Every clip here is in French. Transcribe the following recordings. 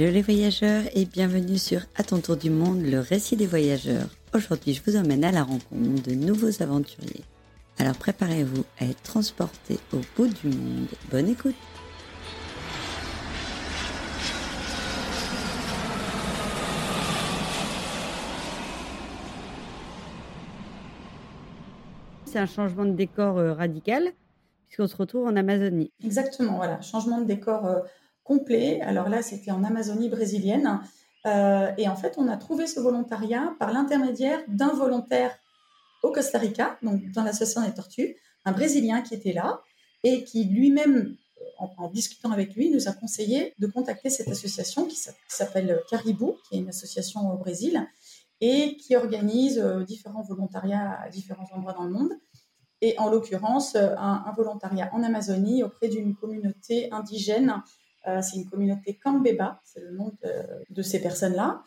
Hello les voyageurs et bienvenue sur À ton tour du monde, le récit des voyageurs. Aujourd'hui, je vous emmène à la rencontre de nouveaux aventuriers. Alors préparez-vous à être transportés au bout du monde. Bonne écoute C'est un changement de décor euh, radical puisqu'on se retrouve en Amazonie. Exactement, voilà, changement de décor euh, complet. Alors là, c'était en Amazonie brésilienne. Euh, et en fait, on a trouvé ce volontariat par l'intermédiaire d'un volontaire au Costa Rica, donc dans l'association des tortues, un Brésilien qui était là et qui lui-même, en, discutant avec lui, nous a conseillé de contacter cette association qui s'appelle Caribou, qui est une association au Brésil et qui organise différents volontariats à différents endroits dans le monde et en l'occurrence euh, un, volontariat en Amazonie auprès d'une communauté indigène. Euh, c'est une communauté Kambeba, c'est le nom de, ces personnes-là.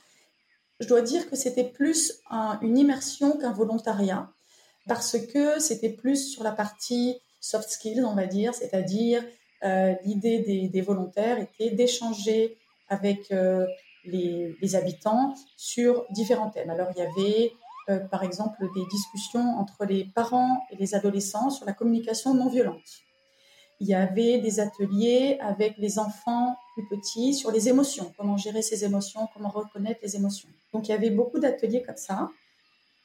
Je dois dire que c'était plus une immersion qu'un volontariat parce que c'était plus sur la partie soft skills, on va dire, c'est-à-dire euh, l'idée des, volontaires était d'échanger avec les, les, habitants sur différents thèmes. Alors il y avait euh, par exemple, des discussions entre les parents et les adolescents sur la communication non violente. Il y avait des ateliers avec les enfants plus petits sur les émotions, comment gérer ses émotions, comment reconnaître les émotions. Donc il y avait beaucoup d'ateliers comme ça.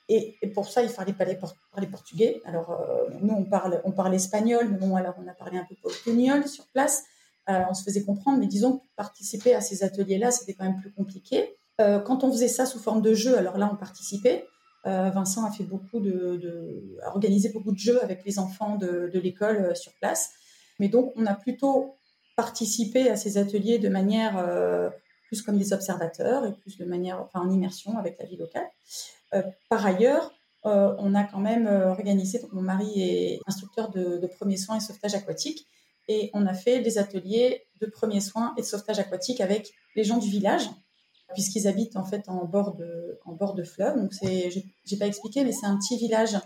Et, pour ça, il fallait parler, parler portugais. Alors, euh, nous, on parle, on parle espagnol, mais bon, alors on a parlé un peu portugais sur place. Euh, on se faisait comprendre, mais disons que participer à ces ateliers-là, c'était quand même plus compliqué. quand on faisait ça sous forme de jeu, alors là, on participait. Euh, Vincent a fait beaucoup de, organisé beaucoup de jeux avec les enfants de, l'école euh, sur place. Mais donc, on a plutôt participé à ces ateliers de manière euh, plus comme des observateurs et plus de manière, enfin, en immersion avec la vie locale. par ailleurs, on a quand même organisé, mon mari est instructeur de, de premiers soins et sauvetage aquatique, et on a fait des ateliers de premiers soins et de sauvetage aquatique avec les gens du village puisqu'ils habitent en fait en bord de, en bord de fleuve. Donc c'est, j'ai pas expliqué, mais c'est un petit village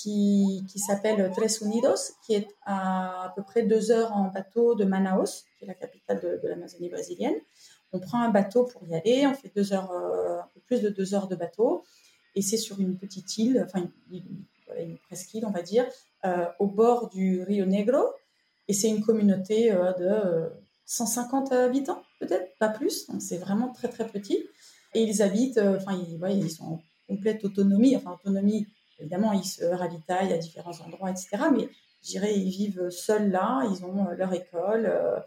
qui, qui s'appelle Tres Unidos, qui est à à peu près deux heures en bateau de Manaus, qui est la capitale de, l'Amazonie brésilienne. On prend un bateau pour y aller, on fait deux heures, euh, un peu plus de deux heures de bateau, et c'est sur une petite île, enfin une, une, presqu'île, on va dire, euh, au bord du Rio Negro, et c'est une communauté euh, de 150 habitants, peut-être, pas plus. Donc c'est vraiment très très petit. Et ils habitent, enfin, ils, ils, sont en complète autonomie. Enfin, autonomie, évidemment, ils se ravitaillent à différents endroits, etc. Mais je dirais, ils vivent seuls là. Ils ont euh, leur école. Euh,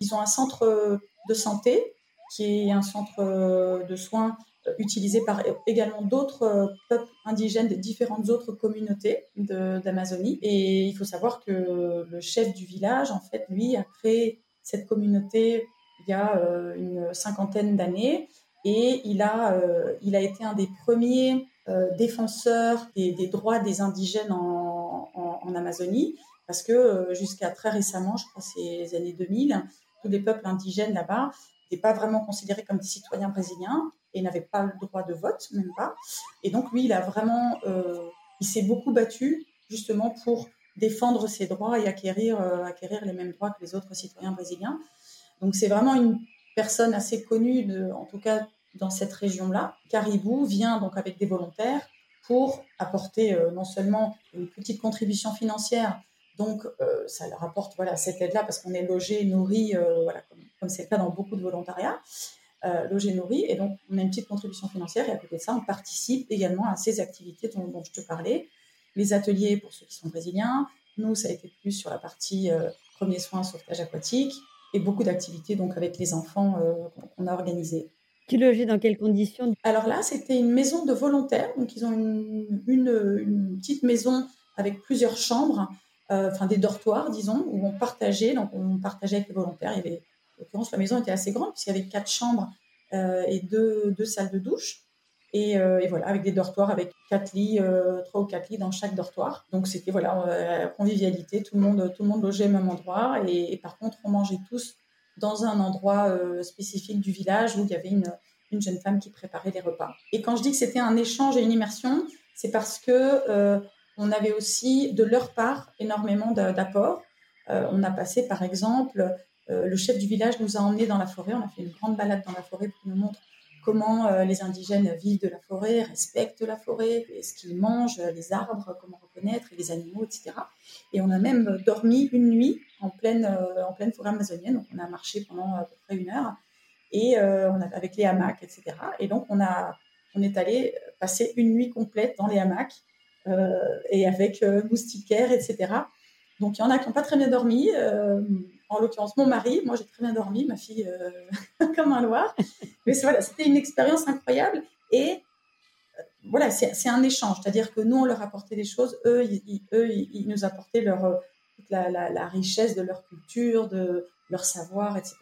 ils ont un centre de santé qui est un centre de soins utilisé par également d'autres peuples indigènes de différentes autres communautés d'Amazonie. Et il faut savoir que le chef du village, en fait, lui, a créé cette communauté il y a euh, une cinquantaine d'années et il a, euh, il a été un des premiers euh, défenseurs des, droits des indigènes en, Amazonie parce que jusqu'à très récemment, je crois les années 2000, tous les peuples indigènes là-bas n'étaient pas vraiment considérés comme des citoyens brésiliens et n'avaient pas le droit de vote, même pas. Et donc lui, il a vraiment, il s'est beaucoup battu justement pour défendre ses droits et acquérir, euh, acquérir les mêmes droits que les autres citoyens brésiliens. Donc c'est vraiment une personne assez connue, en tout cas dans cette région-là. Caribou vient donc avec des volontaires pour apporter euh, non seulement une petite contribution financière, donc euh, ça leur apporte voilà, cette aide-là parce qu'on est logé, nourri, voilà, comme c'est le cas dans beaucoup de volontariats, logé, nourri, et donc on a une petite contribution financière et à côté de ça, on participe également à ces activités dont, dont je te parlais, les ateliers pour ceux qui sont brésiliens. Nous, ça a été plus sur la partie euh, premier soin, sauvetage aquatique et beaucoup d'activités donc avec les enfants euh, qu'on a organisées. Tu logeais dans quelles conditions? Alors là, c'était une maison de volontaires. Donc, ils ont une, petite maison avec plusieurs chambres, euh, enfin des dortoirs, disons, où on partageait. Donc, on partageait avec les volontaires. Il en l'occurrence, la maison était assez grande puisqu'il y avait quatre chambres et deux, salles de douche. Euh, et, voilà, avec des dortoirs avec quatre lits, euh, trois ou quatre lits dans chaque dortoir. Donc c'était voilà, euh, convivialité, tout le monde, tout le monde logeait au même endroit. Et, par contre, on mangeait tous dans un endroit spécifique du village où il y avait une, une, jeune femme qui préparait les repas. Et quand je dis que c'était un échange et une immersion, c'est parce que on avait aussi de leur part énormément d'apports. on a passé par exemple le chef du village nous a emmenés dans la forêt. On a fait une grande balade dans la forêt pour nous montrer comment euh, les indigènes vivent de la forêt, respectent la forêt, ce qu'ils mangent, les arbres, comment reconnaître, les animaux, etc. Et on a même dormi une nuit en pleine, euh, en pleine forêt amazonienne. Donc on a marché pendant à peu près une heure et euh, on a, avec les hamacs, etc. Et donc on, a, on est allé passer une nuit complète dans les hamacs et avec moustiquaires, etc. Donc il y en a qui n'ont pas très bien dormi en l'occurrence mon mari. Moi, j'ai très bien dormi, ma fille euh, comme un loir. Mais voilà, c'était une expérience incroyable. Et euh, voilà, c'est un échange. C'est-à-dire que nous, on leur apportait des choses, eux, ils, eux, ils nous apportaient leur, euh, la, la, richesse de leur culture, de leur savoir, etc.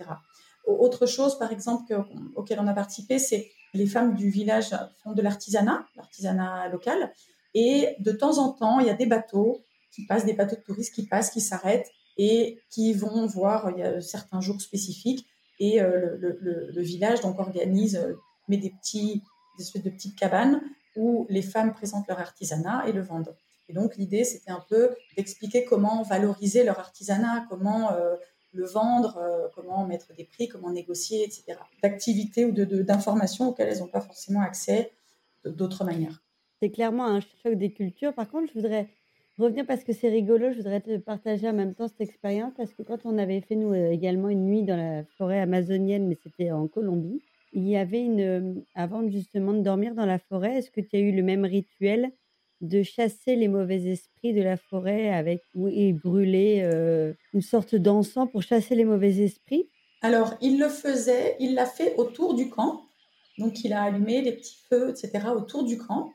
Autre chose, par exemple, auquel on a participé, c'est les femmes du village font de l'artisanat, l'artisanat local. Et de temps en temps, il y a des bateaux qui passent, des bateaux de touristes qui passent, qui s'arrêtent et qui vont voir, il y a certains jours spécifiques, et euh, le, village donc organise, euh, met des, petits, espèces de petites cabanes où les femmes présentent leur artisanat et le vendent. Et donc l'idée, c'était un peu d'expliquer comment valoriser leur artisanat, comment euh, le vendre, comment mettre des prix, comment négocier, etc. D'activités ou d'informations auxquelles elles n'ont pas forcément accès d'autres manières. C'est clairement un choc des cultures. Par contre, je voudrais revenir parce que c'est rigolo. Je voudrais te partager en même temps cette expérience parce que quand on avait fait, nous, euh, également une nuit dans la forêt amazonienne, mais c'était en Colombie, il y avait une. Euh, avant justement de dormir dans la forêt, est-ce que tu as eu le même rituel de chasser les mauvais esprits de la forêt avec et brûler euh, une sorte d'encens pour chasser les mauvais esprits? Alors, il le faisait, il l'a fait autour du camp. Donc, il a allumé des petits feux, etc., autour du camp.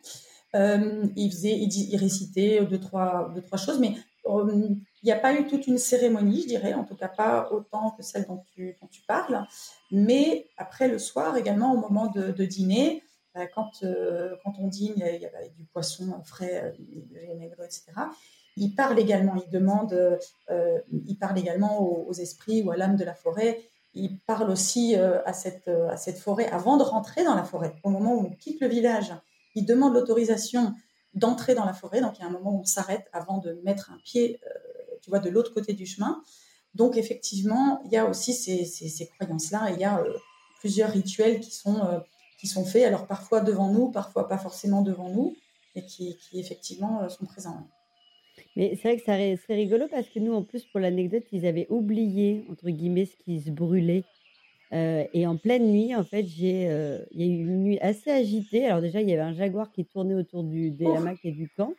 Euh, il, faisait, il, récitait deux trois, choses, mais euh, il n'y a pas eu toute une cérémonie, je dirais, en tout cas pas autant que celle dont tu, parles. Mais après le soir, également au moment de, dîner, bah, quand, euh, quand on dîne, il y, a, du poisson frais, vinaigre, etc. Il parle également, il demande, il parle également aux, esprits ou à l'âme de la forêt. Il parle aussi à, cette, à cette forêt avant de rentrer dans la forêt, au moment où on quitte le village il demande l'autorisation d'entrer dans la forêt. Donc, il y a un moment où on s'arrête avant de mettre un pied, euh, tu vois, de l'autre côté du chemin. Donc, effectivement, il y a aussi ces, croyances-là. Il y a euh, plusieurs rituels qui sont, euh, qui sont faits, alors parfois devant nous, parfois pas forcément devant nous, mais qui, effectivement sont présents. Mais c'est vrai que c'est rigolo parce que nous, en plus, pour l'anecdote, ils avaient oublié, entre guillemets, ce qui se brûlait euh, et en pleine nuit, en fait, j'ai, euh, il y a eu une nuit assez agitée. Alors déjà, il y avait un jaguar qui tournait autour du, des hamacs et du camp.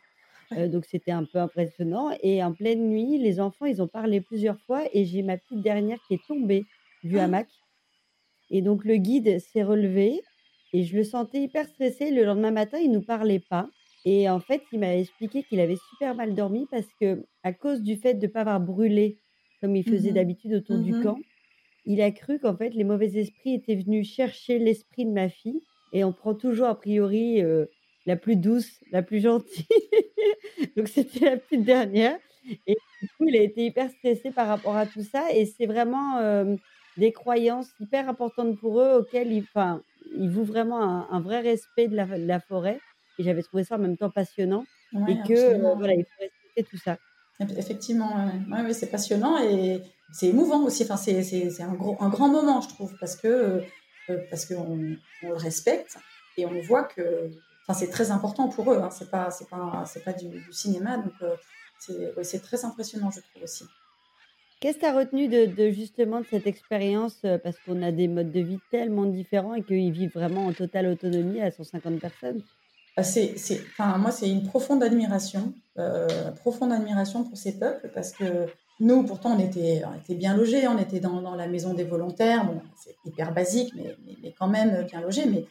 Euh, donc c'était un peu impressionnant. Et en pleine nuit, les enfants, ils ont parlé plusieurs fois et j'ai ma petite dernière qui est tombée du ah! hamac. Et donc le guide s'est relevé et je le sentais hyper stressé. Le lendemain matin, il nous parlait pas. Et en fait, il m'a expliqué qu'il avait super mal dormi parce que à cause du fait de ne pas avoir brûlé comme il faisait mmh d'habitude autour du mmh camp, il a cru qu'en fait, les mauvais esprits étaient venus chercher l'esprit de ma fille. Et on prend toujours, a priori, euh, la plus douce, la plus gentille. Donc, c'était la petite dernière. Et du coup, il a été hyper stressé par rapport à tout ça. Et c'est vraiment euh, des croyances hyper importantes pour eux auxquelles ils, enfin, ils vouent vraiment un, vrai respect de la, forêt. Et j'avais trouvé ça en même temps passionnant. et que, euh, voilà, il faut respecter tout ça. Effectivement, ouais, c'est passionnant et c'est émouvant aussi. Enfin, c'est un, gros, un grand moment, je trouve, parce que euh, parce qu'on on le respecte et on voit que enfin, c'est très important pour eux. Hein. C'est pas c'est pas c'est pas du, cinéma, donc euh, c'est très impressionnant, je trouve aussi. Qu'est-ce que tu as retenu de, de, justement de cette expérience euh, Parce qu'on a des modes de vie tellement différents et qu'ils vivent vraiment en totale autonomie à 150 personnes? Bah, moi, c'est une profonde admiration, euh, profonde admiration pour ces peuples parce que nous, pourtant, on était, bien logés, on était dans, la maison des volontaires. C'est hyper basique, mais, quand même bien logés. Mais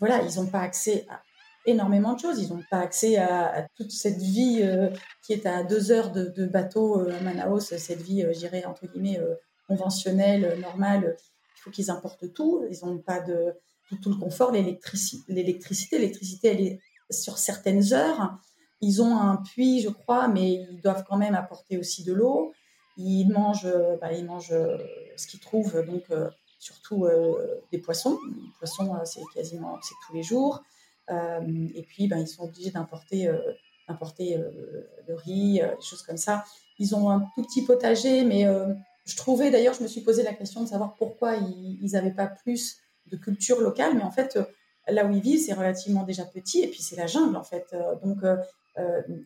voilà, ils n'ont pas accès à énormément de choses. Ils n'ont pas accès à, toute cette vie euh, qui est à deux heures de, bateau euh, à Manaus, cette vie, j'irais, entre guillemets, conventionnelle, normale. Il faut qu'ils importent tout. Ils n'ont pas de tout, le confort, l'électricité. L'électricité, elle est sur certaines heures. Ils ont un puits, je crois, mais ils doivent quand même apporter aussi de l'eau. Ils mangent, bah, ils mangent euh, ce qu'ils trouvent, donc euh, surtout euh, des poissons. Les poissons, c'est quasiment tous les jours. et puis, ben, ils sont obligés d'importer d'importer le riz, des choses comme ça. Ils ont un tout petit potager, mais Je trouvais d'ailleurs, je me suis posé la question de savoir pourquoi ils n'avaient pas plus culture locale, mais en fait, là où ils vivent, c'est relativement déjà petit, et puis c'est la jungle en fait. Donc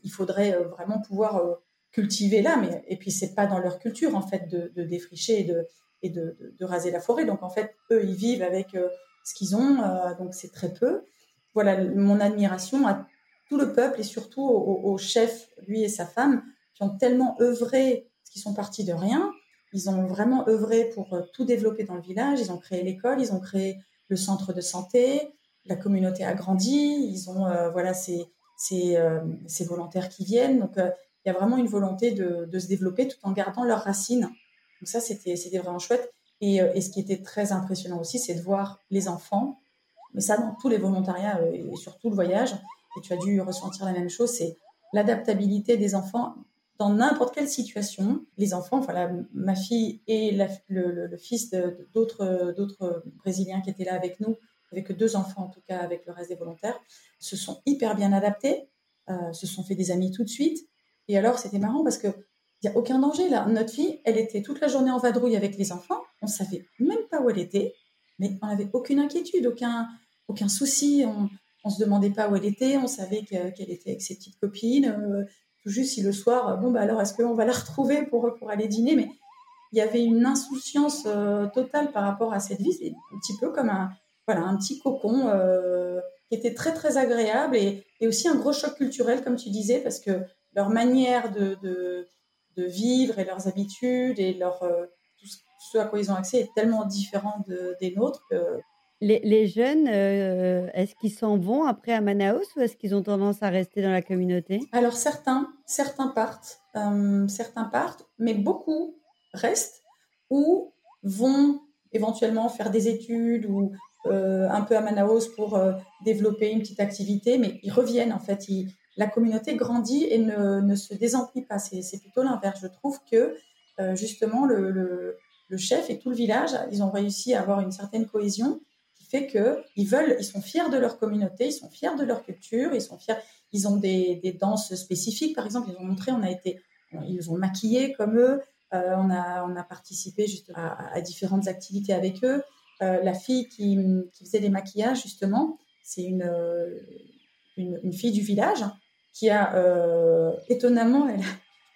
il faudrait vraiment pouvoir cultiver là, mais et puis c'est pas dans leur culture en fait de, défricher et de et de, raser la forêt. Donc en fait, eux, ils vivent avec ce qu'ils ont, donc c'est très peu. Voilà mon admiration à tout le peuple et surtout au, chef, lui et sa femme, qui ont tellement œuvré, parce qu'ils sont partis de rien, ils ont vraiment œuvré pour euh, tout développer dans le village. Ils ont créé l'école, ils ont créé le centre de santé, la communauté a grandi, ils ont euh, voilà ces, ces, euh, ces, volontaires qui viennent. Donc il y a vraiment une volonté de, de, se développer tout en gardant leurs racines. Donc ça, c'était vraiment chouette. Et, et, ce qui était très impressionnant aussi, c'est de voir les enfants, mais ça dans tous les volontariats et surtout le voyage, et tu as dû ressentir la même chose, c'est l'adaptabilité des enfants dans n'importe quelle situation. Les enfants, voilà, ma fille et le, fils d'autres d'autres Brésiliens qui étaient là avec nous, avec deux enfants en tout cas, avec le reste des volontaires, se sont hyper bien adaptés, euh, se sont fait des amis tout de suite. Et alors, c'était marrant parce que il n'y a aucun danger là. Notre fille, elle était toute la journée en vadrouille avec les enfants. On savait même pas où elle était, mais on n'avait aucune inquiétude, aucun, aucun souci. On, on se demandait pas où elle était, on savait qu'elle était avec ses petites copines. Euh, tout juste si le soir, euh, bon bah alors est-ce qu'on va la retrouver pour pour aller dîner? Mais il y avait une insouciance euh, totale par rapport à cette vie, c'est un petit peu comme un voilà un petit cocon qui était très très agréable et, aussi un gros choc culturel comme tu disais parce que leur manière de, de, vivre et leurs habitudes et leur tout ce à quoi ils ont accès est tellement différent des nôtres que les, jeunes, euh, est-ce qu'ils s'en vont après à Manaus ou est-ce qu'ils ont tendance à rester dans la communauté? Alors certains, certains partent, euh, certains partent, mais beaucoup restent ou vont éventuellement faire des études ou euh, un peu à Manaus pour développer une petite activité, mais ils reviennent en fait. la communauté grandit et ne, se désemplit pas. C'est plutôt l'inverse. Je trouve que justement le, le chef et tout le village, ils ont réussi à avoir une certaine cohésion fait que ils veulent, ils sont fiers de leur communauté, ils sont fiers de leur culture, ils sont fiers, ils ont des, des danses spécifiques, par exemple, ils ont montré, on a été, ils ont maquillé comme eux, euh, on a, on a participé juste à, différentes activités avec eux. Euh, la fille qui, qui, faisait des maquillages justement, c'est une, une, une, fille du village qui a euh, étonnamment, elle,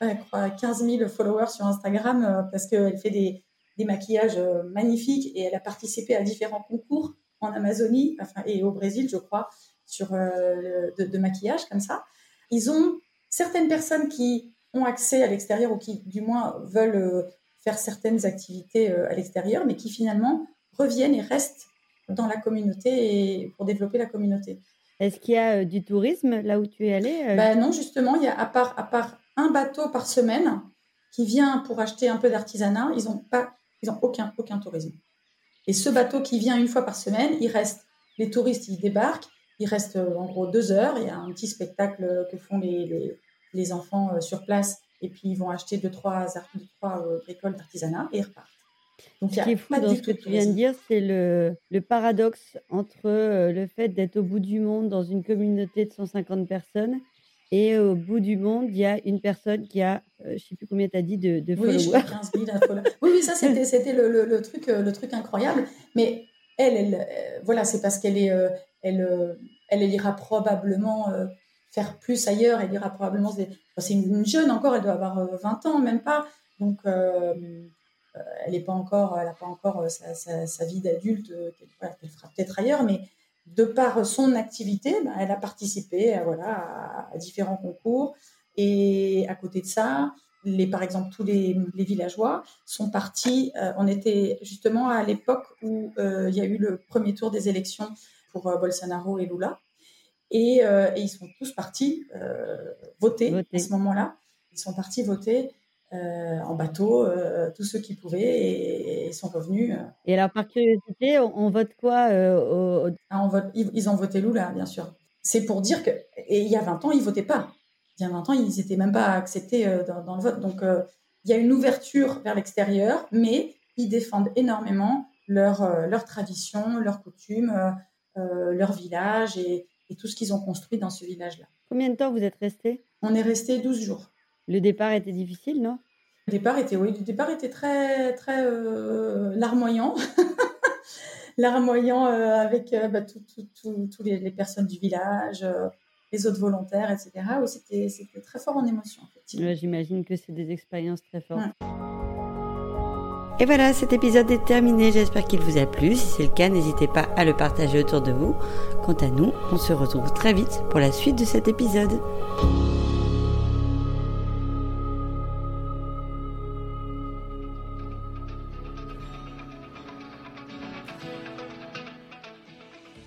elle croit 15 000 followers sur Instagram parce qu'elle fait des, des maquillages magnifiques et elle a participé à différents concours en Amazonie enfin, et au Brésil, je crois, sur euh, de, maquillage comme ça. Ils ont certaines personnes qui ont accès à l'extérieur ou qui, du moins, veulent euh, faire certaines activités euh, à l'extérieur, mais qui finalement reviennent et restent dans la communauté et pour développer la communauté. Est-ce qu'il y a du tourisme là où tu es allé ben Non, justement, il y a à part, à part un bateau par semaine qui vient pour acheter un peu d'artisanat, ils n'ont pas, ils ont aucun, aucun tourisme. Et ce bateau qui vient une fois par semaine, il reste, les touristes, ils débarquent, il reste euh, en gros deux heures. Il y a un petit spectacle que font les, les, enfants euh, sur place. Et puis, ils vont acheter deux, trois, deux, trois euh, bricoles d'artisanat et ils repartent. Donc, ce qui est fou dans ce que tu viens de dire, c'est le, le, paradoxe entre le fait d'être au bout du monde dans une communauté de 150 personnes et au bout du monde, il y a une personne qui a, euh, je ne sais plus combien tu as dit de, de oui, followers. 15 000 followers. Oui, oui, ça c'était, c'était le, le, truc, euh, le truc incroyable. Mais elle, elle euh, voilà, c'est parce qu'elle est, elle, elle, ira probablement faire plus ailleurs. Elle ira probablement. C'est une jeune encore, elle doit avoir 20 ans, même pas. Donc, elle n'est pas encore, elle n'a pas encore sa, sa, vie d'adulte qu'elle fera peut-être ailleurs, mais de par son activité, ben, elle a participé à, voilà, à, différents concours. Et à côté de ça, les, par exemple, tous les, villageois sont partis. Euh, on était justement à l'époque où euh, il y a eu le premier tour des élections pour euh, Bolsonaro et Lula. Et, ils sont tous partis voter à ce moment-là. Ils sont partis voter euh, en bateau, euh, tous ceux qui pouvaient, et, sont revenus. Euh. Et alors, par curiosité, on, vote quoi ah, on vote, ils, ont voté Lula, bien sûr. C'est pour dire que, et il y a 20 ans, ils votaient pas. Il y a 20 ans, ils n'étaient même pas acceptés dans, le vote. Donc, il y a une ouverture vers l'extérieur, mais ils défendent énormément leur, leur tradition, leurs coutumes, leur village et, et tout ce qu'ils ont construit dans ce village-là. Combien de temps vous êtes restés? On est resté 12 jours. Le départ était difficile, non? Le départ était, oui, le départ était très, très larmoyant. larmoyant avec bah, toutes les, les, personnes du village, les autres volontaires, etc. Où c'était, c'était très fort en émotion. j'imagine que c'est des expériences très fortes. Et voilà, cet épisode est terminé. J'espère qu'il vous a plu. Si c'est le cas, n'hésitez pas à le partager autour de vous. Quant à nous, on se retrouve très vite pour la suite de cet épisode.